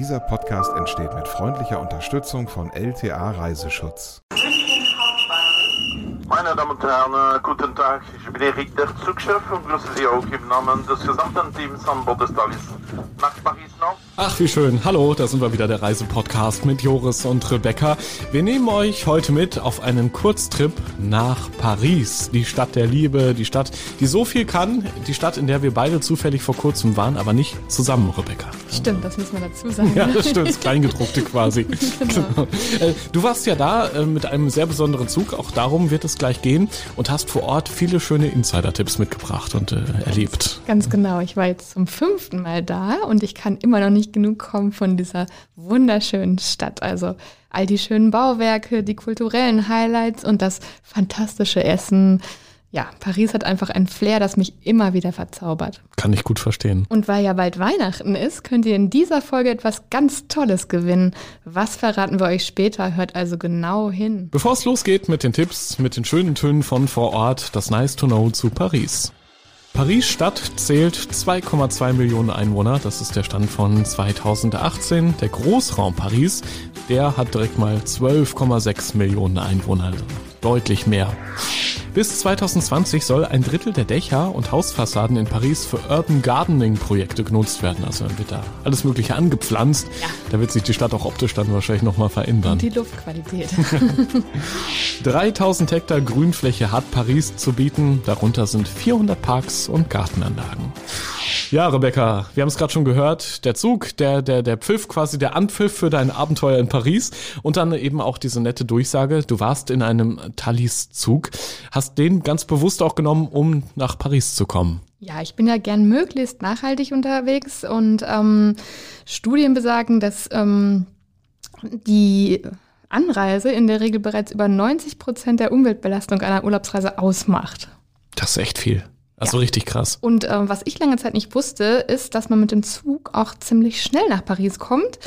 Dieser Podcast entsteht mit freundlicher Unterstützung von LTA Reiseschutz. Meine Damen und Herren, äh, guten Tag. Ich bin Erik, der Zugchef und grüße Sie auch im Namen des gesamten Teams an Bord des Thalys. Nach Paris? Ach, wie schön. Hallo, da sind wir wieder, der Reisepodcast mit Joris und Rebecca. Wir nehmen euch heute mit auf einen Kurztrip nach Paris. Die Stadt der Liebe, die Stadt, die so viel kann. Die Stadt, in der wir beide zufällig vor kurzem waren, aber nicht zusammen, Rebecca. Stimmt, das muss man dazu sagen. Ja, das stimmt, das Kleingedruckte quasi. Genau. Äh, Du warst ja da äh, mit einem sehr besonderen Zug, auch darum wird es gleich gehen und hast vor Ort viele schöne Insider-Tipps mitgebracht und äh, erlebt. Ganz genau. Ich war jetzt zum fünften Mal da und ich kann immer noch nicht genug kommen von dieser wunderschönen Stadt. Also all die schönen Bauwerke, die kulturellen Highlights und das fantastische Essen. Ja, Paris hat einfach ein Flair, das mich immer wieder verzaubert. Kann ich gut verstehen. Und weil ja bald Weihnachten ist, könnt ihr in dieser Folge etwas ganz Tolles gewinnen. Was verraten wir euch später? Hört also genau hin. Bevor es losgeht mit den Tipps, mit den schönen Tönen von vor Ort, das Nice to Know zu Paris. Paris Stadt zählt 2,2 Millionen Einwohner. Das ist der Stand von 2018. Der Großraum Paris, der hat direkt mal 12,6 Millionen Einwohner. Deutlich mehr. Bis 2020 soll ein Drittel der Dächer und Hausfassaden in Paris für Urban Gardening Projekte genutzt werden. Also dann wird da alles Mögliche angepflanzt. Ja. Da wird sich die Stadt auch optisch dann wahrscheinlich nochmal verändern. Und die Luftqualität. 3000 Hektar Grünfläche hat Paris zu bieten. Darunter sind 400 Parks und Gartenanlagen. Ja, Rebecca, wir haben es gerade schon gehört. Der Zug, der, der, der Pfiff, quasi der Anpfiff für dein Abenteuer in Paris. Und dann eben auch diese nette Durchsage. Du warst in einem Thalys-Zug. Hast den ganz bewusst auch genommen, um nach Paris zu kommen. Ja, ich bin ja gern möglichst nachhaltig unterwegs und ähm, Studien besagen, dass ähm, die Anreise in der Regel bereits über 90 Prozent der Umweltbelastung einer Urlaubsreise ausmacht. Das ist echt viel. Also Ja. richtig krass. Und ähm, was ich lange Zeit nicht wusste, ist, dass man mit dem Zug auch ziemlich schnell nach Paris kommt.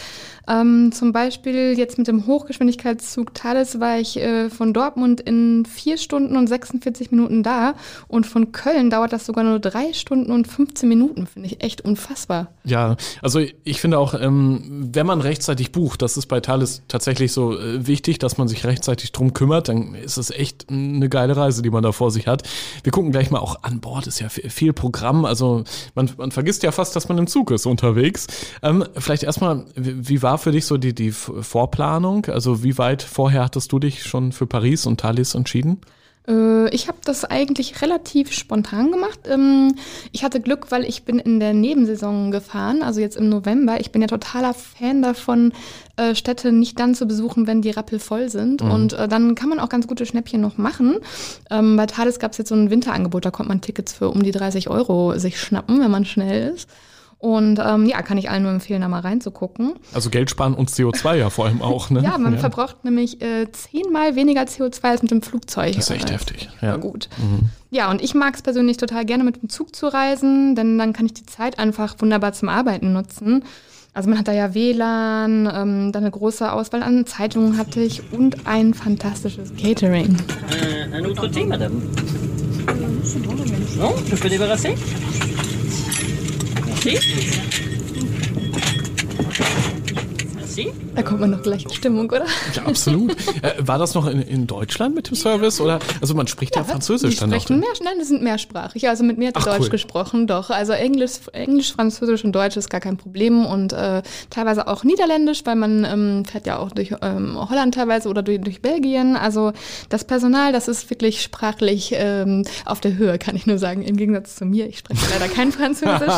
Ähm, zum Beispiel jetzt mit dem Hochgeschwindigkeitszug Thales war ich äh, von Dortmund in vier Stunden und 46 Minuten da. Und von Köln dauert das sogar nur drei Stunden und 15 Minuten. Finde ich echt unfassbar. Ja, also ich finde auch, ähm, wenn man rechtzeitig bucht, das ist bei Thales tatsächlich so äh, wichtig, dass man sich rechtzeitig drum kümmert, dann ist es echt eine geile Reise, die man da vor sich hat. Wir gucken gleich mal auch an Bord, ist ja viel, Programm, also man, man vergisst ja fast, dass man im Zug ist unterwegs. Ähm, vielleicht erstmal, wie, wie war für dich so die, die Vorplanung? Also wie weit vorher hattest du dich schon für Paris und Thalys entschieden? Äh, ich habe das eigentlich relativ spontan gemacht. Ähm, ich hatte Glück, weil ich bin in der Nebensaison gefahren, also jetzt im November. Ich bin ja totaler Fan davon, äh, Städte nicht dann zu besuchen, wenn die Rappel voll sind. Und äh, dann kann man auch ganz gute Schnäppchen noch machen. Ähm, bei Thales gab es jetzt so ein Winterangebot, da konnte man Tickets für um die 30 Euro sich schnappen, wenn man schnell ist. Und ähm, ja, kann ich allen nur empfehlen, da mal reinzugucken. Also Geld sparen und CO2 ja vor allem auch, ne? Ja, man verbraucht nämlich äh, zehnmal weniger CO2 als mit dem Flugzeug. Das ist echt Äh, heftig. ja. Ja. gut. Ja, und ich mag es persönlich total gerne mit dem Zug zu reisen, denn dann kann ich die Zeit einfach wunderbar zum Arbeiten nutzen. Also man hat da ja WLAN, ähm, dann eine große Auswahl an Zeitungen hatte ich und ein fantastisches Catering. Un, un autre thé, madame Non Je peux débarrasser aqui? Merci. Da kommt man noch gleich in Stimmung, oder? Ja, absolut. äh, war das noch in, in Deutschland mit dem Service? Oder also man spricht ja, Französisch die dann noch. sprechen mehr, nein, die sind mehrsprachig. Also mit mir hat Ach, Deutsch cool. gesprochen, doch. Also Englisch, Englisch, Französisch und Deutsch ist gar kein Problem und äh, teilweise auch Niederländisch, weil man ähm, fährt ja auch durch ähm, Holland teilweise oder durch, durch Belgien. Also das Personal, das ist wirklich sprachlich ähm, auf der Höhe, kann ich nur sagen. Im Gegensatz zu mir, ich spreche leider kein Französisch.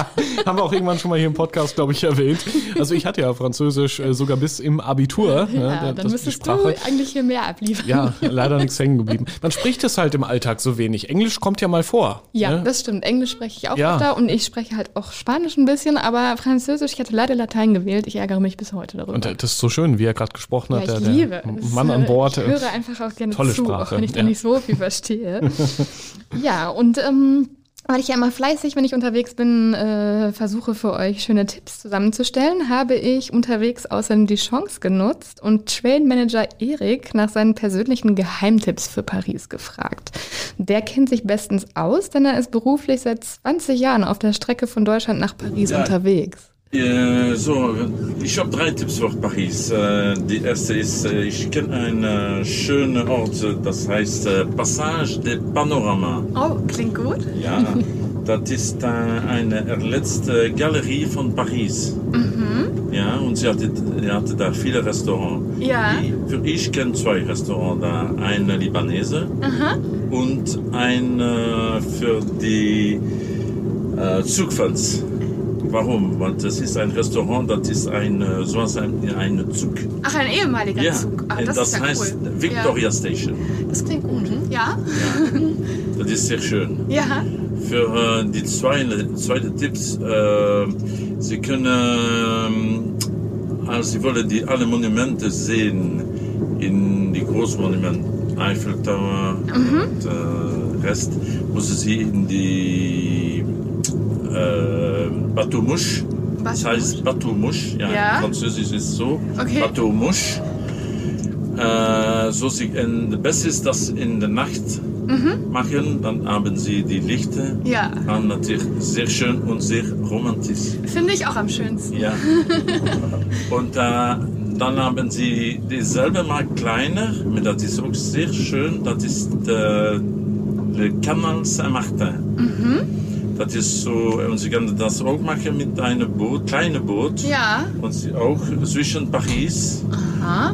Haben wir auch irgendwann schon mal hier im Podcast, glaube ich, erwähnt. Also ich hatte ja Französisch äh, sogar bis im Abitur. ne, ja, das dann die müsstest du eigentlich hier mehr abliefern. Ja, leider nichts hängen geblieben. Man spricht es halt im Alltag so wenig. Englisch kommt ja mal vor. Ja, ne? das stimmt. Englisch spreche ich auch Ja. öfter und ich spreche halt auch Spanisch ein bisschen, aber Französisch, ich hatte leider Latein gewählt. Ich ärgere mich bis heute darüber. Und äh, das ist so schön, wie er gerade gesprochen ja, hat. ich der, der liebe. Mann an Bord. Ich höre einfach auch gerne tolle zu, Sprache, auch wenn ich da ja. nicht so viel verstehe. ja, und ähm, weil ich ja immer fleißig, wenn ich unterwegs bin, äh, versuche für euch schöne Tipps zusammenzustellen, habe ich unterwegs außerdem die Chance genutzt und Trailmanager Erik nach seinen persönlichen Geheimtipps für Paris gefragt. Der kennt sich bestens aus, denn er ist beruflich seit 20 Jahren auf der Strecke von Deutschland nach Paris unterwegs. So, ich habe drei Tipps für Paris. Äh, die erste ist, äh, ich kenne einen äh, schönen Ort, das heißt Passage de Panorama. Oh, klingt gut. Ja, das ist eine letzte Galerie von Paris. Ja, und sie hatte, hatte da viele Restaurants. Ja. Ich, für ich kenne zwei Restaurants da. Ein Libanese und ein äh, für die äh, Zugfans. Warum? Weil das ist ein Restaurant, das ist ein, äh, so als ein, ein Zug. Ach, ein ehemaliger Ja, Zug. Und das, das, ja heißt cool. Victoria Station. Ja, das klingt gut. Ja? Das ist sehr schön. Ja. Für äh, die zweite, zweite Tipps, äh, Sie können, ähm, also Sie wollen die alle Monumente sehen, in die Großmonumente, Eiffel Tower und äh, Rest, müssen Sie in die äh, Bateau Mouche, das heißt Bateau Mouche, ja, Ja. Französisch ist so, Okay. Bateau Mouche. Äh, so sie, das Beste ist, das in der Nacht machen, dann haben sie die Lichter. Ja. Dann natürlich sehr schön und sehr romantisch. Finde ich auch am schönsten. Ja. und äh, dann haben sie dieselbe mal kleiner, aber das ist auch sehr schön. Das ist äh, der Canal Saint-Martin. Das ist so, und sie können das auch machen mit einem Boot, kleinen Boot. Ja. Und sie auch zwischen Paris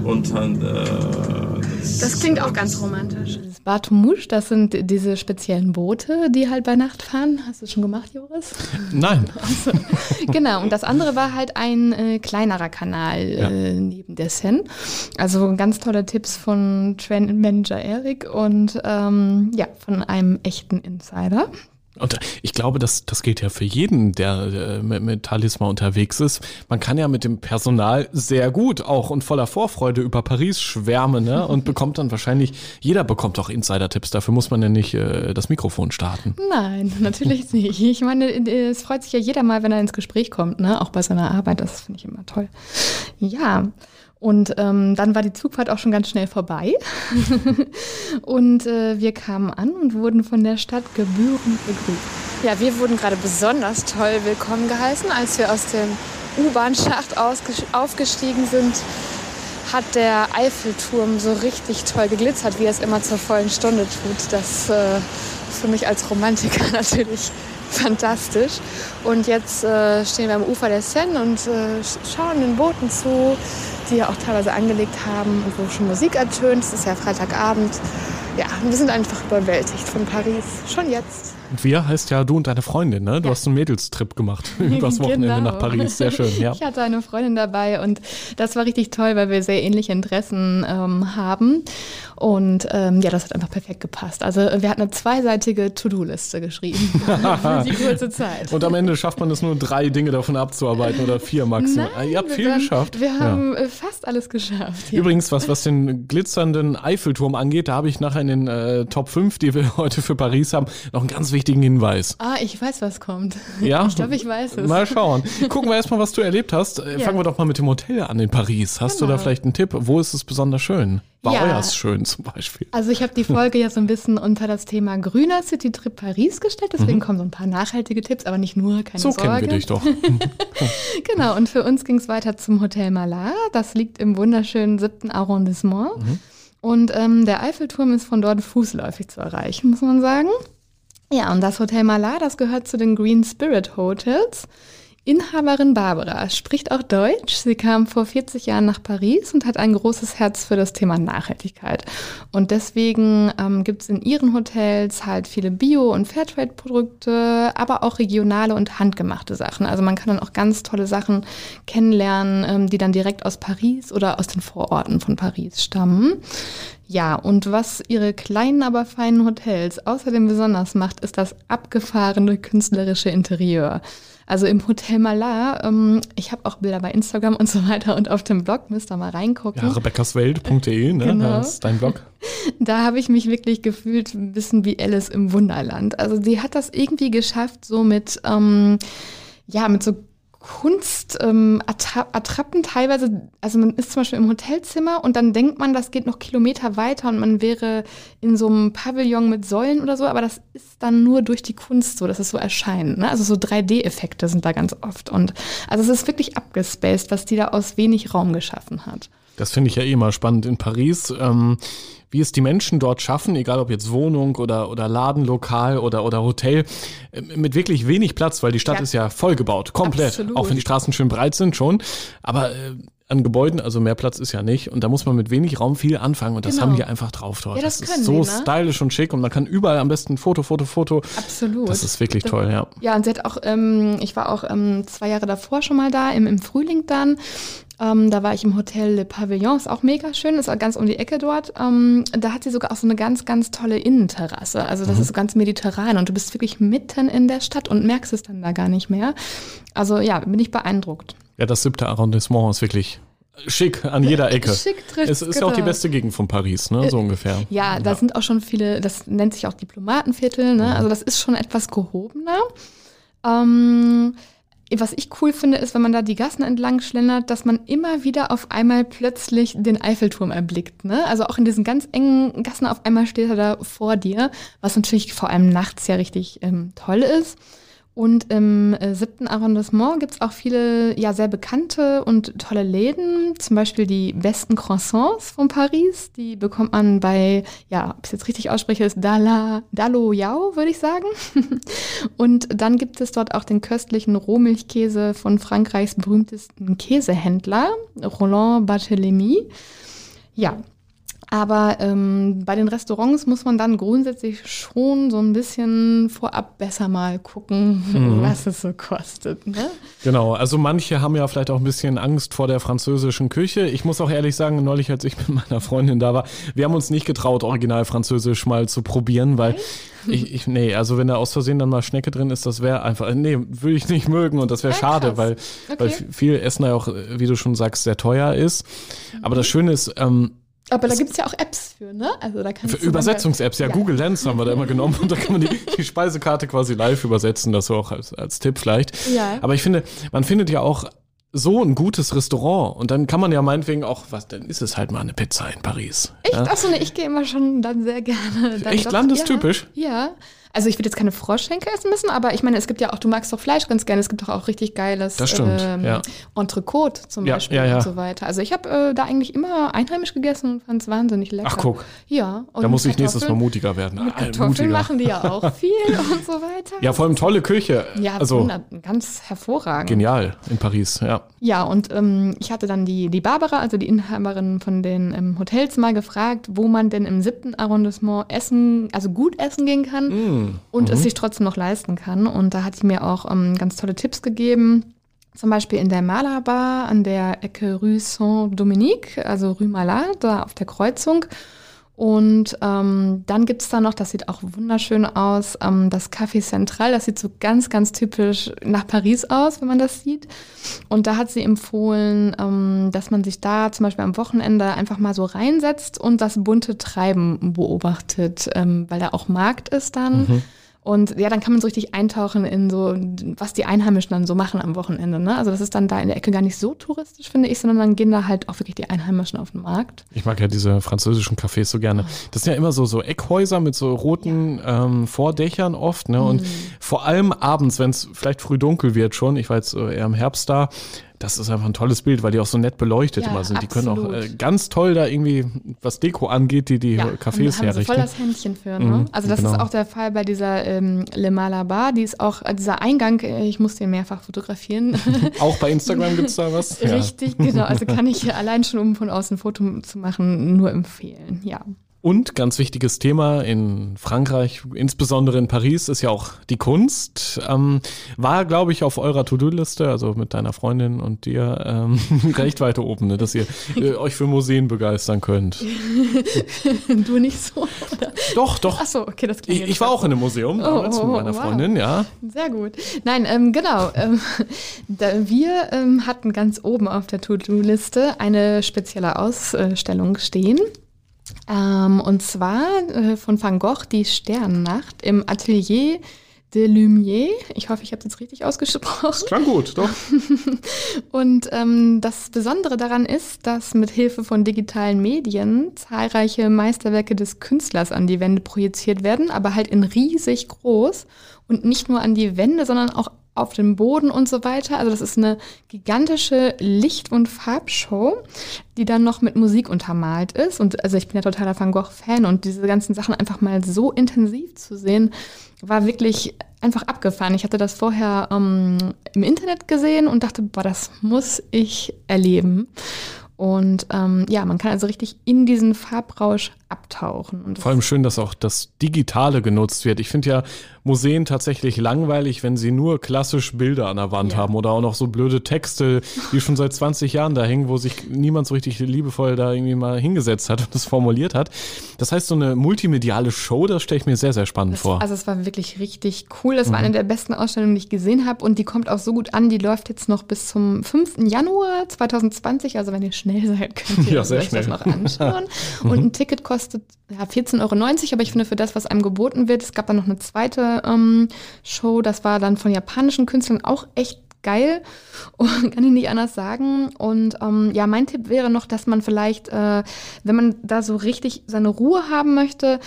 und dann. Äh, Das klingt auch ganz romantisch. Das Bateau-Mouche, das sind diese speziellen Boote, die halt bei Nacht fahren. Hast du das schon gemacht, Joris? Nein. genau, und das andere war halt ein äh, kleinerer Kanal Ja. äh, neben der Seine. Also ganz tolle Tipps von Trend Manager Erik und ähm, ja, von einem echten Insider. Und ich glaube, das, das gilt ja für jeden, der äh, mit, mit Talisman unterwegs ist. Man kann ja mit dem Personal sehr gut auch und voller Vorfreude über Paris schwärmen ne? und bekommt dann wahrscheinlich, jeder bekommt auch Insider-Tipps. Dafür muss man ja nicht äh, das Mikrofon starten. Nein, natürlich nicht. Ich meine, es freut sich ja jeder mal, wenn er ins Gespräch kommt, ne? auch bei seiner Arbeit. Das finde ich immer toll. Ja, und ähm, dann war die Zugfahrt auch schon ganz schnell vorbei. und äh, wir kamen an und wurden von der Stadt gebührend begrüßt. Ja, wir wurden gerade besonders toll willkommen geheißen, als wir aus dem U-Bahn-Schacht aufgestiegen sind hat der Eiffelturm so richtig toll geglitzert, wie er es immer zur vollen Stunde tut. Das äh, ist für mich als Romantiker natürlich fantastisch. Und jetzt äh, stehen wir am Ufer der Seine und äh, sch- schauen den Booten zu, die ja auch teilweise angelegt haben und wo schon Musik ertönt. Es ist ja Freitagabend. Ja, wir sind einfach überwältigt von Paris. Schon jetzt. Und wir heißt ja du und deine Freundin, ne? Du Ja. hast einen Mädelstrip gemacht übers Wochenende Genau. nach Paris. Sehr schön, ja. Ich hatte eine Freundin dabei und das war richtig toll, weil wir sehr ähnliche Interessen ähm, haben. Und ähm, ja, das hat einfach perfekt gepasst. Also wir hatten eine zweiseitige To-Do-Liste geschrieben für die kurze Zeit. Und am Ende schafft man es nur, drei Dinge davon abzuarbeiten oder vier maximal. Ah, Ihr habt viel waren- geschafft. Wir Ja. haben äh, fast alles geschafft. Ja. Übrigens, was, was den glitzernden Eiffelturm angeht, da habe ich nachher in den äh, Top 5, die wir heute für Paris haben, noch einen ganz wichtigen Hinweis. Ah, ich weiß, was kommt. Ja? Ich glaube, ich weiß es. Mal schauen. Gucken wir erstmal, was du erlebt hast. Äh, Ja. Fangen wir doch mal mit dem Hotel an in Paris. Hast du da Genau. vielleicht einen Tipp? Wo ist es besonders schön? War Ja. euers schön zum Beispiel? Also ich habe die Folge ja so ein bisschen unter das Thema grüner City-Trip Paris gestellt, deswegen kommen so ein paar nachhaltige Tipps, aber nicht nur, keine Mhm. So Sorge. kennen wir dich doch. Genau, und für uns ging es weiter zum Hotel Malar. Das liegt im wunderschönen siebten Arrondissement. Mhm. Und ähm, der Eiffelturm ist von dort fußläufig zu erreichen, muss man sagen. Ja, und das Hotel Malar, das gehört zu den Green Spirit Hotels. Inhaberin Barbara spricht auch Deutsch. Sie kam vor 40 Jahren nach Paris und hat ein großes Herz für das Thema Nachhaltigkeit. Und deswegen ähm, gibt es in ihren Hotels halt viele Bio- und Fairtrade-Produkte, aber auch regionale und handgemachte Sachen. Also man kann dann auch ganz tolle Sachen kennenlernen, ähm, die dann direkt aus Paris oder aus den Vororten von Paris stammen. Ja, und was ihre kleinen, aber feinen Hotels außerdem besonders macht, ist das abgefahrene künstlerische Interieur. Also im Hotel Malar, ähm, ich habe auch Bilder bei Instagram und so weiter und auf dem Blog, müsst ihr mal reingucken. Ja, rebeccaswelt.de, ne? Genau. Das ist dein Blog. Da habe ich mich wirklich gefühlt ein bisschen wie Alice im Wunderland. Also sie hat das irgendwie geschafft, so mit, ähm, ja, mit so Kunstattrappen ähm, teilweise, also man ist zum Beispiel im Hotelzimmer und dann denkt man, das geht noch Kilometer weiter und man wäre in so einem Pavillon mit Säulen oder so, aber das ist dann nur durch die Kunst so, dass es so erscheint. Ne? Also so 3D-Effekte sind da ganz oft. Und also es ist wirklich abgespaced, was die da aus wenig Raum geschaffen hat. Das finde ich ja eh mal spannend in Paris. Ähm, wie es die Menschen dort schaffen, egal ob jetzt Wohnung oder, oder Ladenlokal oder, oder Hotel, äh, mit wirklich wenig Platz, weil die Stadt ja. ist ja vollgebaut, komplett. Absolut. Auch wenn die Straßen schön breit sind schon. Aber äh, an Gebäuden, also mehr Platz ist ja nicht. Und da muss man mit wenig Raum viel anfangen und das genau. haben die einfach drauf dort. Ja, das, das ist so die, ne? stylisch und schick und man kann überall am besten Foto, Foto, Foto. Absolut. Das ist wirklich das, toll, ja. Ja, und sie hat auch, ähm, ich war auch ähm, zwei Jahre davor schon mal da, im, im Frühling dann. Ähm, da war ich im Hotel Le Pavillon, ist auch mega schön, ist auch ganz um die Ecke dort. Ähm, da hat sie sogar auch so eine ganz, ganz tolle Innenterrasse. Also das mhm. ist so ganz mediterran und du bist wirklich mitten in der Stadt und merkst es dann da gar nicht mehr. Also ja, bin ich beeindruckt. Ja, das siebte Arrondissement ist wirklich schick an jeder Ecke. Schick trifft Es ist ja auch die beste Gegend von Paris, ne? so ungefähr. Ja, da ja. sind auch schon viele, das nennt sich auch Diplomatenviertel, ne? Mhm. Also das ist schon etwas gehobener. Ähm, was ich cool finde, ist, wenn man da die Gassen entlang schlendert, dass man immer wieder auf einmal plötzlich den Eiffelturm erblickt. Ne? Also auch in diesen ganz engen Gassen auf einmal steht er da vor dir, was natürlich vor allem nachts ja richtig ähm, toll ist. Und im äh, siebten Arrondissement gibt es auch viele ja sehr bekannte und tolle Läden, zum Beispiel die besten Croissants von Paris. Die bekommt man bei, ja, ob ich es jetzt richtig ausspreche, ist Dala, Dalo Yao, würde ich sagen. und dann gibt es dort auch den köstlichen Rohmilchkäse von Frankreichs berühmtesten Käsehändler, Roland Barthélemy. Ja, aber ähm, bei den Restaurants muss man dann grundsätzlich schon so ein bisschen vorab besser mal gucken, mhm. was es so kostet. Ne? Genau, also manche haben ja vielleicht auch ein bisschen Angst vor der französischen Küche. Ich muss auch ehrlich sagen, neulich, als ich mit meiner Freundin da war, wir haben uns nicht getraut, original französisch mal zu probieren, weil ich, ich, nee, also wenn da aus Versehen dann mal Schnecke drin ist, das wäre einfach, nee, würde ich nicht mögen und das wäre ja, schade, weil, okay. weil viel Essen ja auch, wie du schon sagst, sehr teuer ist. Aber das Schöne ist, ähm, aber da gibt es ja auch Apps für, ne? Also da kannst für Übersetzungs-Apps, ja, ja, Google Lens haben wir da immer genommen und da kann man die, die Speisekarte quasi live übersetzen, das so auch als, als Tipp vielleicht. Ja. Aber ich finde, man findet ja auch so ein gutes Restaurant und dann kann man ja meinetwegen auch, was, dann ist es halt mal eine Pizza in Paris. Echt? Ja? Achso, ne, ich gehe immer schon dann sehr gerne. Dann Echt doch, landestypisch? Ja, ja. Also ich würde jetzt keine Froschschenke essen müssen, aber ich meine, es gibt ja auch, du magst doch Fleisch ganz gerne, es gibt doch auch richtig geiles das stimmt, ähm, ja. Entrecote zum ja, Beispiel ja, ja. und so weiter. Also ich habe äh, da eigentlich immer einheimisch gegessen und fand es wahnsinnig lecker. Ach guck. Ja. da muss ich nächstes Mal mutiger werden. Mit Kartoffeln mutiger. machen die ja auch viel und so weiter. Ja, vor allem tolle Küche. Ja, also, ganz hervorragend. Genial in Paris, ja. Ja, und ähm, ich hatte dann die, die Barbara, also die Inhaberin von den ähm, Hotels, mal gefragt, wo man denn im siebten Arrondissement essen, also gut essen gehen kann mm. Und mhm. es sich trotzdem noch leisten kann. Und da hat sie mir auch ähm, ganz tolle Tipps gegeben. Zum Beispiel in der Malabar an der Ecke Rue Saint-Dominique, also Rue Malade, da auf der Kreuzung. Und ähm, dann gibt es da noch, das sieht auch wunderschön aus, ähm, das Café Central. Das sieht so ganz, ganz typisch nach Paris aus, wenn man das sieht. Und da hat sie empfohlen, ähm, dass man sich da zum Beispiel am Wochenende einfach mal so reinsetzt und das bunte Treiben beobachtet, ähm, weil da auch Markt ist dann. Mhm. Und ja, dann kann man so richtig eintauchen in so, was die Einheimischen dann so machen am Wochenende. Ne? Also das ist dann da in der Ecke gar nicht so touristisch, finde ich, sondern dann gehen da halt auch wirklich die Einheimischen auf den Markt. Ich mag ja diese französischen Cafés so gerne. Das sind ja immer so, so Eckhäuser mit so roten ja. ähm, Vordächern oft. Ne? Und mm. vor allem abends, wenn es vielleicht früh dunkel wird schon, ich war jetzt eher im Herbst da, das ist einfach ein tolles Bild, weil die auch so nett beleuchtet ja, immer sind. Absolut. Die können auch äh, ganz toll da irgendwie, was Deko angeht, die die ja, Cafés haben herrichten. voll das Händchen für. Ne? Mhm, also das genau. ist auch der Fall bei dieser ähm, Le Malabar. Die ist auch, äh, dieser Eingang, äh, ich muss den mehrfach fotografieren. auch bei Instagram gibt es da was? Richtig, ja. genau. Also kann ich allein schon, um von außen ein Foto zu machen, nur empfehlen. Ja. Und ganz wichtiges Thema in Frankreich, insbesondere in Paris, ist ja auch die Kunst. Ähm, war, glaube ich, auf eurer To-Do-Liste, also mit deiner Freundin und dir, ähm, recht weit oben, ne, dass ihr äh, euch für Museen begeistern könnt. du nicht so? Oder? Doch, doch. Ach so, okay, das klingt Ich, ich war auch in einem Museum oh, damals oh, oh, mit meiner wow. Freundin, ja. Sehr gut. Nein, ähm, genau. Ähm, wir ähm, hatten ganz oben auf der To-Do-Liste eine spezielle Ausstellung stehen. Ähm, und zwar äh, von Van Gogh die Sternennacht im Atelier de Lumière. Ich hoffe, ich habe es jetzt richtig ausgesprochen. Klang gut, doch. Und ähm, das Besondere daran ist, dass mit Hilfe von digitalen Medien zahlreiche Meisterwerke des Künstlers an die Wände projiziert werden, aber halt in riesig groß und nicht nur an die Wände, sondern auch auf dem Boden und so weiter. Also das ist eine gigantische Licht- und Farbshow, die dann noch mit Musik untermalt ist. Und also ich bin ja totaler Van Gogh-Fan und diese ganzen Sachen einfach mal so intensiv zu sehen, war wirklich einfach abgefahren. Ich hatte das vorher ähm, im Internet gesehen und dachte, boah, das muss ich erleben. Und ähm, ja, man kann also richtig in diesen Farbrausch abtauchen. Und das Vor allem schön, dass auch das Digitale genutzt wird. Ich finde ja Museen tatsächlich langweilig, wenn sie nur klassisch Bilder an der Wand Ja. haben oder auch noch so blöde Texte, die schon seit 20 Jahren da hängen, wo sich niemand so richtig liebevoll da irgendwie mal hingesetzt hat und das formuliert hat. Das heißt, so eine multimediale Show, das stelle ich mir sehr, sehr spannend Das, vor. also es war wirklich richtig cool. Das war Mhm. eine der besten Ausstellungen, die ich gesehen habe und die kommt auch so gut an. Die läuft jetzt noch bis zum 5. Januar 2020. Also wenn ihr schnell seid, könnt ihr Ja, sehr euch das schnell. noch anschauen. und ein Ticket kostet ja, 14,90 Euro, aber ich finde für das, was einem geboten wird, es gab dann noch eine zweite ähm, Show, das war dann von japanischen Künstlern auch echt geil und kann ich nicht anders sagen. Und ähm, ja, mein Tipp wäre noch, dass man vielleicht, äh, wenn man da so richtig seine Ruhe haben möchte,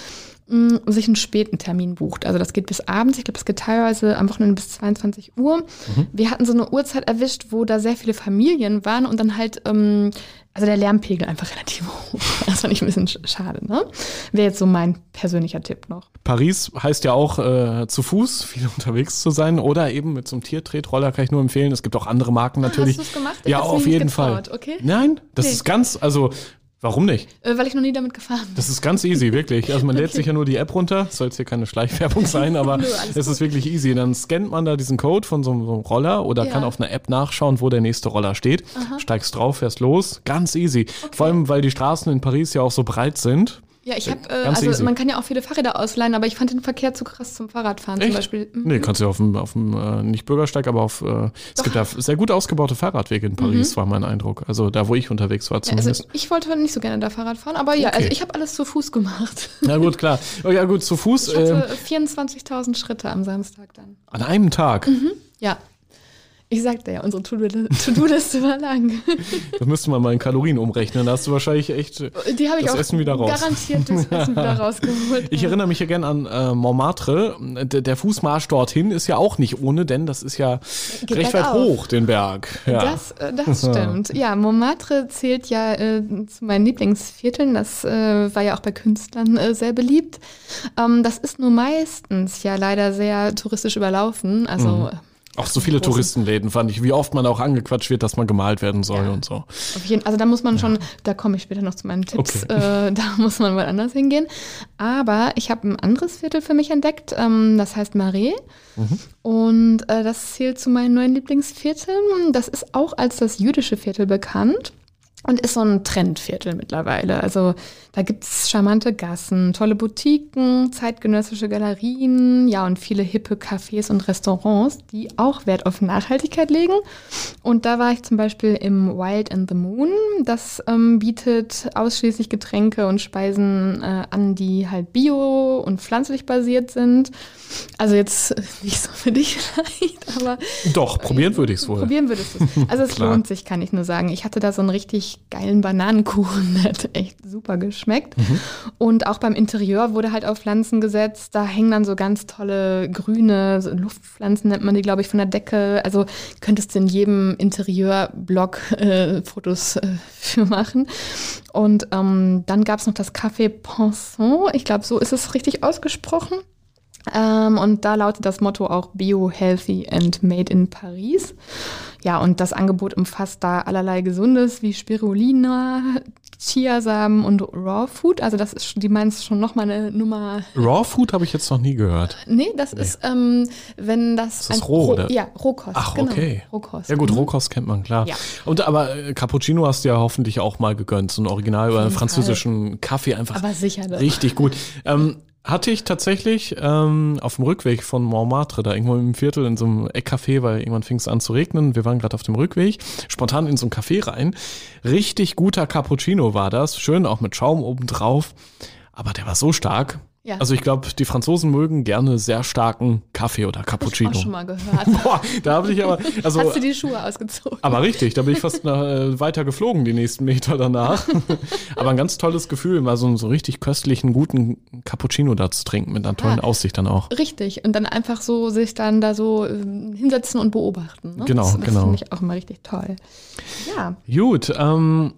mh, sich einen späten Termin bucht. Also das geht bis abends. Ich glaube, es geht teilweise am Wochenende bis 22 Uhr. Wir hatten so eine Uhrzeit erwischt, wo da sehr viele Familien waren und dann halt, ähm, also der Lärmpegel einfach relativ hoch. Das fand ich ein bisschen sch- schade, ne? Wäre jetzt so mein persönlicher Tipp noch. Paris heißt ja auch äh, zu Fuß viel unterwegs zu sein oder eben mit so einem Tiertretroller kann ich nur empfehlen. Es gibt auch andere Marken natürlich. Ah, hast du's gemacht? Ich Ja, auf jeden getraut, Fall. okay. Nein, das Nee. ist ganz, also warum nicht? Äh, weil ich noch nie damit gefahren bin. Das ist ganz easy, wirklich. Also man lädt Okay. sich ja nur die App runter. Soll jetzt hier keine Schleichwerbung sein, aber Nö, es ist wirklich easy. Dann scannt man da diesen Code von so einem Roller oder Ja. kann auf einer App nachschauen, wo der nächste Roller steht. Steigst drauf, fährst los. Ganz easy. Vor allem, weil die Straßen in Paris ja auch so breit sind. Ja, ich habe, äh, Ganz also easy. man kann ja auch viele Fahrräder ausleihen, aber ich fand den Verkehr zu krass zum Fahrradfahren zum Echt? Beispiel. Mhm. Nee, kannst du auf dem, auf dem äh, nicht Bürgersteig, aber auf, äh, es gibt ja sehr gut ausgebaute Fahrradwege in Paris, war mein Eindruck. Also da, wo ich unterwegs war Mhm. Ja, also zumindest. ich wollte nicht so gerne da Fahrrad fahren, aber ja, Okay. also ich habe alles zu Fuß gemacht. Na gut, klar. Oh, ja gut, zu Fuß Ich ähm, hatte 24.000 Schritte am Samstag dann. an einem Tag. Ja. Ich sagte ja, unsere To-Do- To-Do-Liste war lang. Das müsste man mal in Kalorien umrechnen. Da hast du wahrscheinlich echt Die habe ich Das auch Essen wieder raus. garantiert das Essen wieder rausgeholt. Ich erinnere mich ja gern an äh, Montmartre. Der, der Fußmarsch dorthin ist ja auch nicht ohne, denn das ist ja Geht recht weit bergauf. hoch, den Berg. Ja. Das, äh, das stimmt. Ja, Montmartre zählt ja äh, zu meinen Lieblingsvierteln. Das äh, war ja auch bei Künstlern äh, sehr beliebt. Ähm, das ist nur meistens ja leider sehr touristisch überlaufen. Also Mhm. Auch so viele großen- Touristenläden fand ich, wie oft man auch angequatscht wird, dass man gemalt werden soll Ja. und so. Auf jeden, also da muss man schon, da komme ich später noch zu meinen Tipps, äh, da muss man mal anders hingehen. Aber ich habe ein anderes Viertel für mich entdeckt, ähm, das heißt Marais. Und äh, das zählt zu meinen neuen Lieblingsvierteln. Das ist auch als das jüdische Viertel bekannt. Und ist so ein Trendviertel mittlerweile. Also da gibt's charmante Gassen, tolle Boutiquen, zeitgenössische Galerien, ja und viele hippe Cafés und Restaurants, die auch Wert auf Nachhaltigkeit legen. Und da war ich zum Beispiel im Wild and the Moon. Das ähm, bietet ausschließlich Getränke und Speisen äh, an, die halt bio und pflanzlich basiert sind. Also jetzt äh, nicht so für dich vielleicht, aber Doch, probieren würde ich es wohl. Probieren würdest du es. Also es lohnt sich, kann ich nur sagen. Ich hatte da so einen richtig geilen Bananenkuchen, der hat echt super geschmeckt. Mhm. Und auch beim Interieur wurde halt auf Pflanzen gesetzt. Da hängen dann so ganz tolle grüne so Luftpflanzen, nennt man die, glaube ich, von der Decke. Also könntest du in jedem Interieurblock äh, Fotos äh, für machen. Und ähm, dann gab es noch das Café Pensant. Ich glaube, so ist es richtig ausgesprochen. Ähm, und da lautet das Motto auch Bio, Healthy and Made in Paris. Ja, und das Angebot umfasst da allerlei Gesundes wie Spirulina, Chiasamen und Raw Food. Also das ist, die meinst schon noch mal eine Nummer. Raw Food habe ich jetzt noch nie gehört. Nee, das ist, ähm, wenn das. Ist das roh, oder? Ja, Rohkost. Ach, genau. okay. Rohkost. Ja gut, Mhm. Rohkost kennt man, klar. Ja. Und aber äh, Cappuccino hast du ja hoffentlich auch mal gegönnt. So ein Original jeden französischen Kaffee einfach Aber sicher doch. richtig gut. Ähm, hatte ich tatsächlich ähm, auf dem Rückweg von Montmartre, da irgendwo im Viertel in so einem Eckcafé, weil irgendwann fing es an zu regnen. Wir waren gerade auf dem Rückweg, spontan in so ein Café rein. Richtig guter Cappuccino war das, schön auch mit Schaum oben drauf. Aber der war so stark. Ja. Also ich glaube, die Franzosen mögen gerne sehr starken Kaffee oder Hab Cappuccino. ich auch schon mal gehört. Boah, da habe ich aber, also, Hast du die Schuhe ausgezogen? aber richtig, da bin ich fast nach, äh, weiter geflogen die nächsten Meter danach. aber ein ganz tolles Gefühl, mal so einen so richtig köstlichen, guten Cappuccino da zu trinken, mit einer tollen Ah. Aussicht dann auch. Richtig. Und dann einfach so sich dann da so ähm, hinsetzen und beobachten. Ne? Genau, das, das genau. finde ich auch immer richtig toll. Ja. Gut, ähm,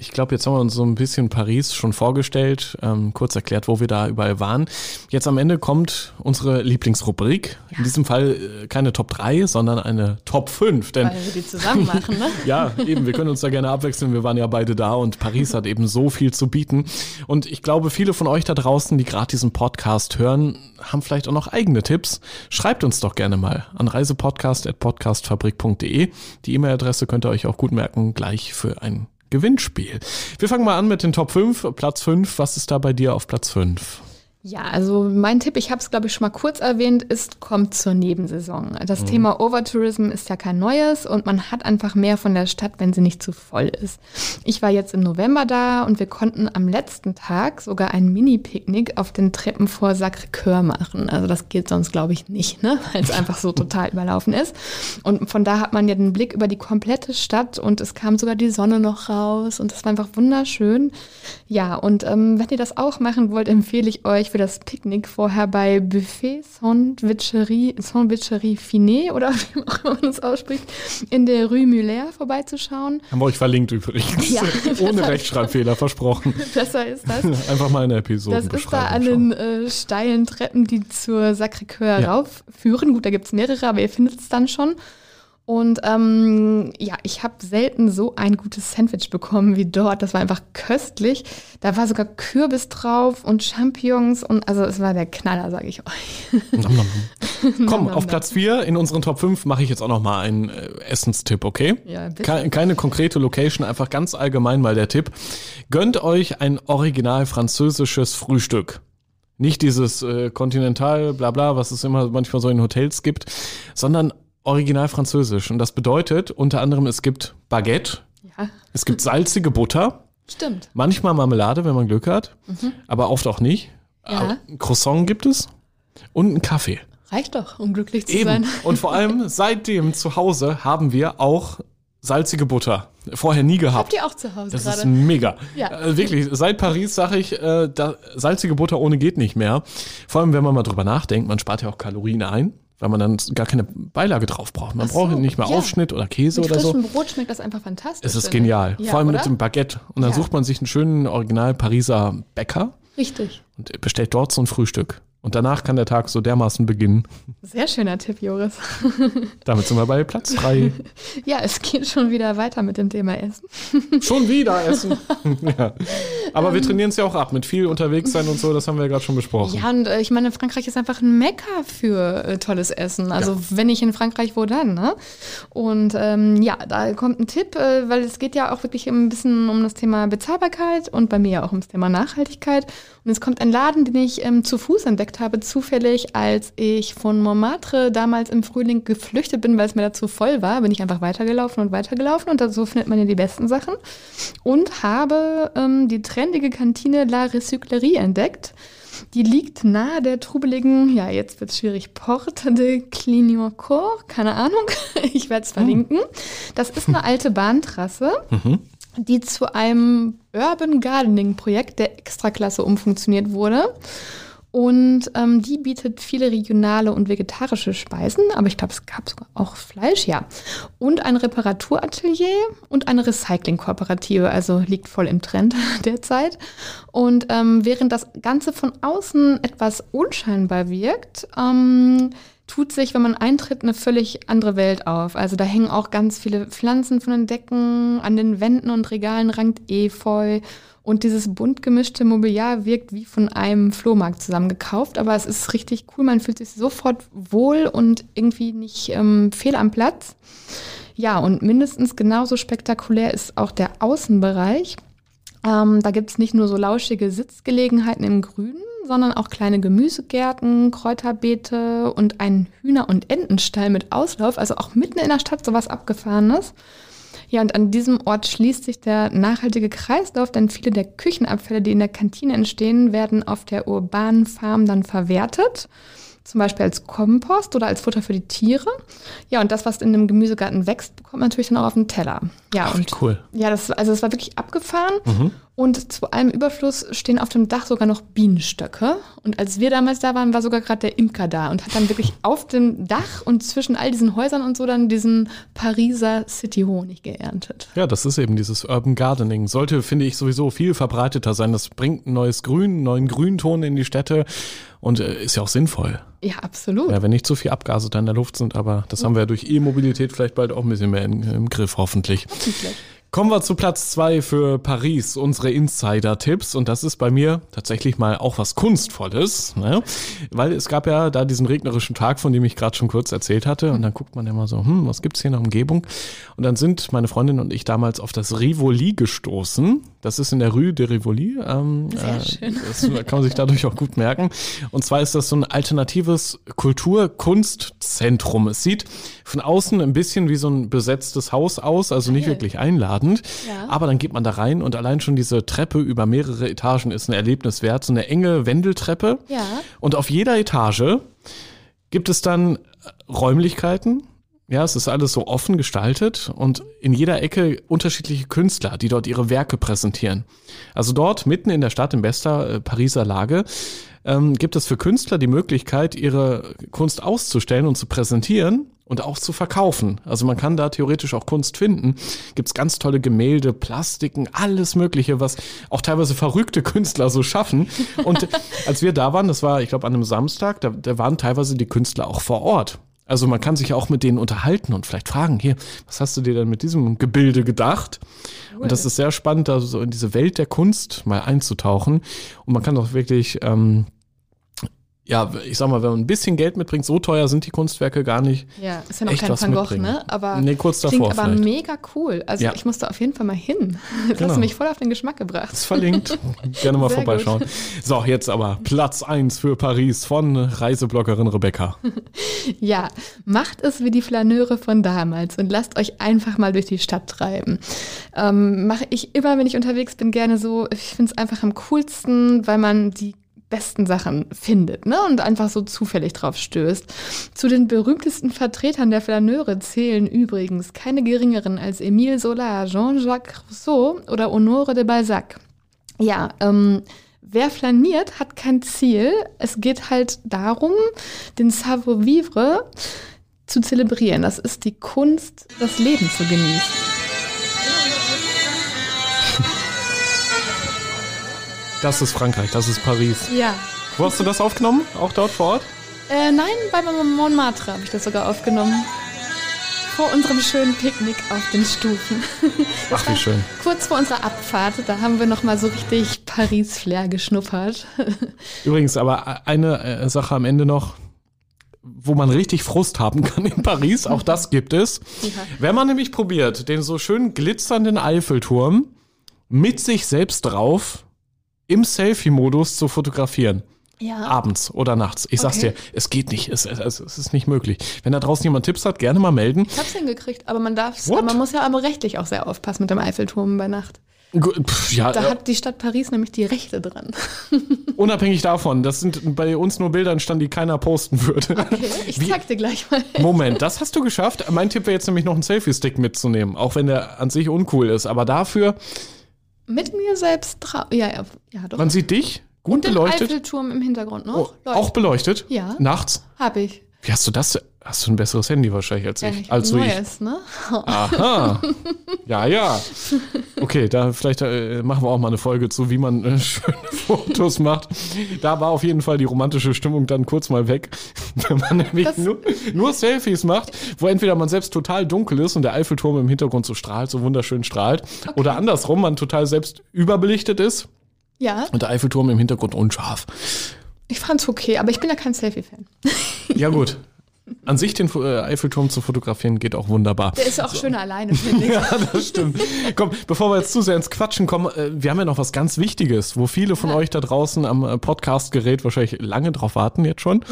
ich glaube, jetzt haben wir uns so ein bisschen Paris schon vorgestellt, ähm, kurz erklärt, wo wir da überall waren. Jetzt am Ende kommt unsere Lieblingsrubrik. In diesem Fall äh, keine Top 3, sondern eine Top 5. Denn Weil wir die zusammen machen, ne? ja, eben, wir können uns da gerne abwechseln. Wir waren ja beide da und Paris hat eben so viel zu bieten. Und ich glaube, viele von euch da draußen, die gerade diesen Podcast hören, haben vielleicht auch noch eigene Tipps. Schreibt uns doch gerne mal an reisepodcast.podcastfabrik.de. Die E-Mail-Adresse könnt ihr euch auch gut merken, gleich für ein Gewinnspiel. Wir fangen mal an mit den Top 5. Platz 5, was ist da bei dir auf Platz 5? Ja, also mein Tipp, ich habe es glaube ich schon mal kurz erwähnt, ist, kommt zur Nebensaison. Das Thema Overtourism ist ja kein neues und man hat einfach mehr von der Stadt, wenn sie nicht zu voll ist. Ich war jetzt im November da und wir konnten am letzten Tag sogar ein Mini-Picknick auf den Treppen vor Sacré-Cœur machen. Also das geht sonst glaube ich nicht, ne? weil es einfach so total überlaufen ist. Und von da hat man ja den Blick über die komplette Stadt und es kam sogar die Sonne noch raus und es war einfach wunderschön. Ja, und ähm, wenn ihr das auch machen wollt, empfehle ich euch für das Picknick vorher bei Buffet Sandwicherie, Sandwicherie Finet oder wie auch immer man es ausspricht, in der Rue Muller vorbeizuschauen. Haben wir euch verlinkt übrigens. Ja. Ohne Rechtschreibfehler, versprochen. Besser ist das. Einfach mal in der Episode. Das ist da an den äh, steilen Treppen, die zur Sacré-Cœur Ja. raufführen. Gut, da gibt es mehrere, aber ihr findet es dann schon. Und ähm, ja, ich habe selten so ein gutes Sandwich bekommen wie dort. Das war einfach köstlich. Da war sogar Kürbis drauf und Champignons und also es war der Knaller, sage ich euch. Nom, nom, nom. Komm, nom, auf nom. Platz 4 in unseren Top 5 mache ich jetzt auch noch mal einen äh, Essenstipp, okay? Ja, bitte. Ke keine konkrete Location, einfach ganz allgemein mal der Tipp. Gönnt euch ein original französisches Frühstück. Nicht dieses äh, Continental, bla bla, was es immer manchmal so in Hotels gibt, sondern original französisch. Und das bedeutet unter anderem, es gibt Baguette, Ja, es gibt salzige Butter, stimmt. manchmal Marmelade, wenn man Glück hat, aber oft auch nicht. Mhm. Ja. Ein Croissant gibt es und einen Kaffee. Reicht doch, um glücklich zu Eben. sein. Und vor allem seitdem zu Hause haben wir auch salzige Butter. Vorher nie gehabt. Habt ihr auch zu Hause Das ist gerade? mega. Ja. Äh, wirklich, seit Paris sage ich, äh, da, salzige Butter ohne geht nicht mehr. Vor allem, wenn man mal drüber nachdenkt, man spart ja auch Kalorien ein, weil man dann gar keine Beilage drauf braucht. Man so, braucht nicht mehr ja. Aufschnitt oder Käse Mit oder so. frischem Brot schmeckt das einfach fantastisch. Es ist genial. Ja, Vor allem oder? mit dem Baguette. Und dann Ja. sucht man sich einen schönen Original Pariser Bäcker Richtig. und bestellt dort so ein Frühstück. Und danach kann der Tag so dermaßen beginnen. Sehr schöner Tipp, Joris. Damit sind wir bei Platz 3. Ja, es geht schon wieder weiter mit dem Thema Essen. Schon wieder essen. ja. Aber wir trainieren es ja auch ab mit viel unterwegs sein und so, das haben wir ja gerade schon besprochen. Ja, und äh, ich meine, Frankreich ist einfach ein Mekka für äh, tolles Essen. Also wenn nicht in Frankreich, wo dann? Ne? Und ähm, ja, da kommt ein Tipp, äh, weil es geht ja auch wirklich ein bisschen um das Thema Bezahlbarkeit und bei mir ja auch ums Thema Nachhaltigkeit. Und es kommt ein Laden, den ich ähm, zu Fuß entdeckt habe, zufällig, als ich von Montmartre damals im Frühling geflüchtet bin, weil es mir da zu voll war, bin ich einfach weitergelaufen und weitergelaufen und so findet man ja die besten Sachen. Und habe ähm, die trendige Kantine La Recyclerie entdeckt. Die liegt nahe der trubeligen, ja, jetzt wird's schwierig, Porte de Clignancourt, keine Ahnung, ich werde es verlinken. Das ist eine alte Bahntrasse, die zu einem Urban Gardening Projekt der Extraklasse umfunktioniert wurde. Und ähm, die bietet viele regionale und vegetarische Speisen, aber ich glaube, es gab sogar auch Fleisch, ja. Und ein Reparaturatelier und eine Recycling-Kooperative, also liegt voll im Trend derzeit. Und ähm, während das Ganze von außen etwas unscheinbar wirkt, ähm, tut sich, wenn man eintritt, eine völlig andere Welt auf. Also da hängen auch ganz viele Pflanzen von den Decken, an den Wänden und Regalen rankt Efeu. Und dieses bunt gemischte Mobiliar wirkt wie von einem Flohmarkt zusammengekauft, aber es ist richtig cool. Man fühlt sich sofort wohl und irgendwie nicht ähm, fehl am Platz. Ja, und mindestens genauso spektakulär ist auch der Außenbereich. Ähm, da gibt es nicht nur so lauschige Sitzgelegenheiten im Grünen, sondern auch kleine Gemüsegärten, Kräuterbeete und einen Hühner- und Entenstall mit Auslauf, also auch mitten in der Stadt sowas Abgefahrenes. Ja, und an diesem Ort schließt sich der nachhaltige Kreislauf, denn viele der Küchenabfälle, die in der Kantine entstehen, werden auf der urbanen Farm dann verwertet. Zum Beispiel als Kompost oder als Futter für die Tiere. Ja, und das, was in einem Gemüsegarten wächst, bekommt man natürlich dann auch auf den Teller. Ja, Ach, und cool. ja, das, also das war wirklich abgefahren. Und zu allem Überfluss stehen auf dem Dach sogar noch Bienenstöcke. Und als wir damals da waren, war sogar gerade der Imker da und hat dann wirklich auf dem Dach und zwischen all diesen Häusern und so dann diesen Pariser City Honig geerntet. Ja, das ist eben dieses Urban Gardening. Sollte, finde ich, sowieso viel verbreiteter sein. Das bringt ein neues Grün, einen neuen Grünton in die Städte und äh, ist ja auch sinnvoll. Ja, absolut. Ja, wenn nicht zu viel Abgase da in der Luft sind, aber das haben wir ja durch E-Mobilität vielleicht bald auch ein bisschen mehr in, im Griff, hoffentlich. Kommen wir zu Platz zwei für Paris, unsere Insider-Tipps. Und das ist bei mir tatsächlich mal auch was Kunstvolles, ne? weil es gab ja da diesen regnerischen Tag, von dem ich gerade schon kurz erzählt hatte. Und dann guckt man immer so, hm, was gibt's hier in der Umgebung? Und dann sind meine Freundin und ich damals auf das Rivoli gestoßen. Das ist in der Rue de Rivoli. Ähm, Sehr schön. Das kann man sich dadurch auch gut merken. Und zwar ist das so ein alternatives Kultur-Kunstzentrum. Es sieht von außen ein bisschen wie so ein besetztes Haus aus, also nicht wirklich einladend. Ja. Aber dann geht man da rein und allein schon diese Treppe über mehrere Etagen ist ein Erlebnis wert. So eine enge Wendeltreppe. Ja. Und auf jeder Etage gibt es dann äh, Räumlichkeiten. Ja, es ist alles so offen gestaltet und in jeder Ecke unterschiedliche Künstler, die dort ihre Werke präsentieren. Also dort mitten in der Stadt in bester äh, Pariser Lage ähm, gibt es für Künstler die Möglichkeit, ihre Kunst auszustellen und zu präsentieren und auch zu verkaufen. Also man kann da theoretisch auch Kunst finden. Gibt's ganz tolle Gemälde, Plastiken, alles Mögliche, was auch teilweise verrückte Künstler so schaffen. Und als wir da waren, das war, ich glaube, an einem Samstag, da, da waren teilweise die Künstler auch vor Ort. Also man kann sich ja auch mit denen unterhalten und vielleicht fragen, hier, was hast du dir denn mit diesem Gebilde gedacht? Und das ist sehr spannend, da so in diese Welt der Kunst mal einzutauchen. Und man kann auch wirklich, ähm, ja, ich sag mal, wenn man ein bisschen Geld mitbringt, so teuer sind die Kunstwerke gar nicht. Ja, ist ja noch kein Van Gogh, mitbringen. ne? Aber Nee, kurz klingt davor aber vielleicht. mega cool. Also Ja. ich musste auf jeden Fall mal hin. Das Genau. hast du mich voll auf den Geschmack gebracht. Ist verlinkt. Gerne mal Sehr vorbeischauen. So, jetzt aber Platz eins für Paris von Reisebloggerin Rebecca. Ja, macht es wie die Flaneure von damals und lasst euch einfach mal durch die Stadt treiben. Ähm, Mache ich immer, wenn ich unterwegs bin, gerne so. Ich finde es einfach am coolsten, weil man die besten Sachen findet ne? und einfach so zufällig drauf stößt. Zu den berühmtesten Vertretern der Flaneure zählen übrigens keine geringeren als Émile Zola, Jean-Jacques Rousseau oder Honore de Balzac. Ja, ähm, wer flaniert, hat kein Ziel. Es geht halt darum, den Savoir-vivre zu zelebrieren. Das ist die Kunst, das Leben zu genießen. Das ist Frankreich, das ist Paris. Ja. Wo hast du das aufgenommen? Auch dort vor Ort? Äh, nein, bei Montmartre habe ich das sogar aufgenommen. Vor unserem schönen Picknick auf den Stufen. Ach, wie schön. Kurz vor unserer Abfahrt, da haben wir noch mal so richtig Paris-Flair geschnuppert. Übrigens, aber eine äh, Sache am Ende noch, wo man richtig Frust haben kann in Paris, auch das gibt es. Wenn man nämlich probiert, den so schön glitzernden Eiffelturm mit sich selbst drauf im Selfie-Modus zu fotografieren. Ja. Abends oder nachts. Ich sag's Okay. dir, es geht nicht. Es, es, es ist nicht möglich. Wenn da draußen jemand Tipps hat, gerne mal melden. Ich hab's hingekriegt, aber man darf, What? man muss ja aber rechtlich auch sehr aufpassen mit dem Eiffelturm bei Nacht. Pff, ja, Da äh, hat die Stadt Paris nämlich die Rechte dran. unabhängig davon, das sind bei uns nur Bilder entstanden, die keiner posten würde. Okay, ich zeig dir gleich mal. Moment, das hast du geschafft. Mein Tipp wäre jetzt nämlich noch einen Selfie-Stick mitzunehmen, auch wenn der an sich uncool ist. Aber dafür, Mit mir selbst drauf. Ja, ja, ja, doch. man sieht dich, gut Und den beleuchtet. Eiffelturm im Hintergrund noch. Oh, auch beleuchtet? Ja. Nachts? Hab ich. Wie hast du das? Hast du ein besseres Handy wahrscheinlich als Ja, ich? ich hab also ich. Neues, ne? Aha. Ja, ja. Okay, da vielleicht äh, machen wir auch mal eine Folge zu, wie man äh, schöne Fotos macht. Da war auf jeden Fall die romantische Stimmung dann kurz mal weg, wenn man nämlich nur, nur Selfies macht, wo entweder man selbst total dunkel ist und der Eiffelturm im Hintergrund so strahlt, so wunderschön strahlt, oder andersrum, man total selbst überbelichtet ist Ja, und der Eiffelturm im Hintergrund unscharf. Ich fand's okay, aber ich bin ja kein Selfie-Fan. Ja gut. An sich den äh, Eiffelturm zu fotografieren geht auch wunderbar. Der ist ja auch schöner alleine, finde ich. Ja, das stimmt. Komm, bevor wir jetzt zu sehr ins Quatschen kommen, äh, wir haben ja noch was ganz Wichtiges, wo viele von euch da draußen am äh, Podcast-Gerät wahrscheinlich lange drauf warten jetzt schon.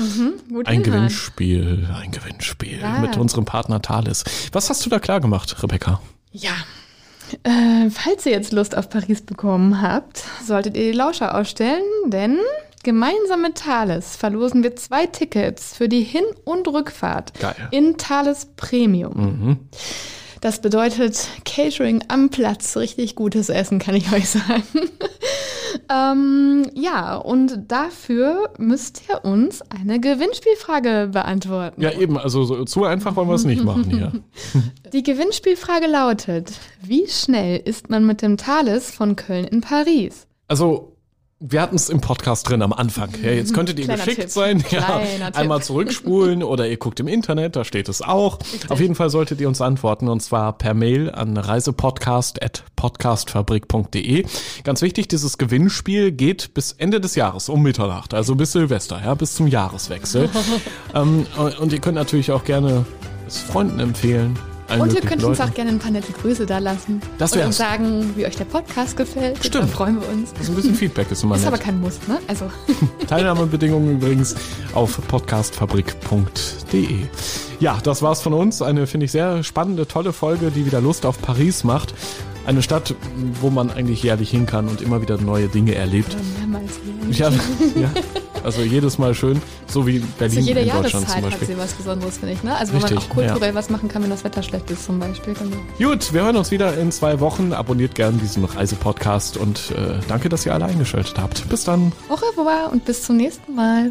Wo Ein? Gewinnspiel, ein Gewinnspiel Ja. mit unserem Partner Thales. Was hast du da klar gemacht, Rebecca? Ja. Äh, falls ihr jetzt Lust auf Paris bekommen habt, solltet ihr die Lauscher ausstellen, denn gemeinsam mit Thales verlosen wir zwei Tickets für die Hin- und Rückfahrt Geil. in Thales Premium. Das bedeutet Catering am Platz, richtig gutes Essen, kann ich euch sagen. ähm, ja, und dafür müsst ihr uns eine Gewinnspielfrage beantworten. Ja, eben, also so, zu einfach wollen wir es nicht machen hier. Die Gewinnspielfrage lautet: Wie schnell ist man mit dem Thales von Köln in Paris? Also, wir hatten es im Podcast drin am Anfang. Ja, jetzt könntet ihr Kleiner geschickt Tipp. sein. Ja, einmal zurückspulen oder ihr guckt im Internet, da steht es auch. Auf jeden Fall solltet ihr uns antworten und zwar per Mail an reisepodcast.podcastfabrik.de. Ganz wichtig, dieses Gewinnspiel geht bis Ende des Jahres um Mitternacht, also bis Silvester, ja, bis zum Jahreswechsel. ähm, und ihr könnt natürlich auch gerne es Freunden empfehlen. Allen Und ihr könnt uns Leuten. auch gerne ein paar nette Grüße da lassen. Das und wär's. uns sagen, wie euch der Podcast gefällt. Stimmt. Dann freuen wir uns. Also ein bisschen Feedback ist immer Ist nett. aber kein Muss, ne? Also, Teilnahmebedingungen übrigens auf podcastfabrik.de. Ja, das war's von uns. Eine, finde ich, sehr spannende, tolle Folge, die wieder Lust auf Paris macht. Eine Stadt, wo man eigentlich jährlich hin kann und immer wieder neue Dinge erlebt. mehrmals hier. Ja, ja. Also jedes Mal schön, so wie Berlin Zu jeder in Deutschland Jahreszeit zum hat Beispiel. sie was Besonderes, finde ich, ne? Also, wo man Richtig, auch kulturell was machen kann, wenn das Wetter schlecht ist, zum Beispiel. Genau. Gut, wir hören uns wieder in zwei Wochen. Abonniert gern diesen Reisepodcast und äh, danke, dass ihr alle eingeschaltet habt. Bis dann. Au revoir und bis zum nächsten Mal.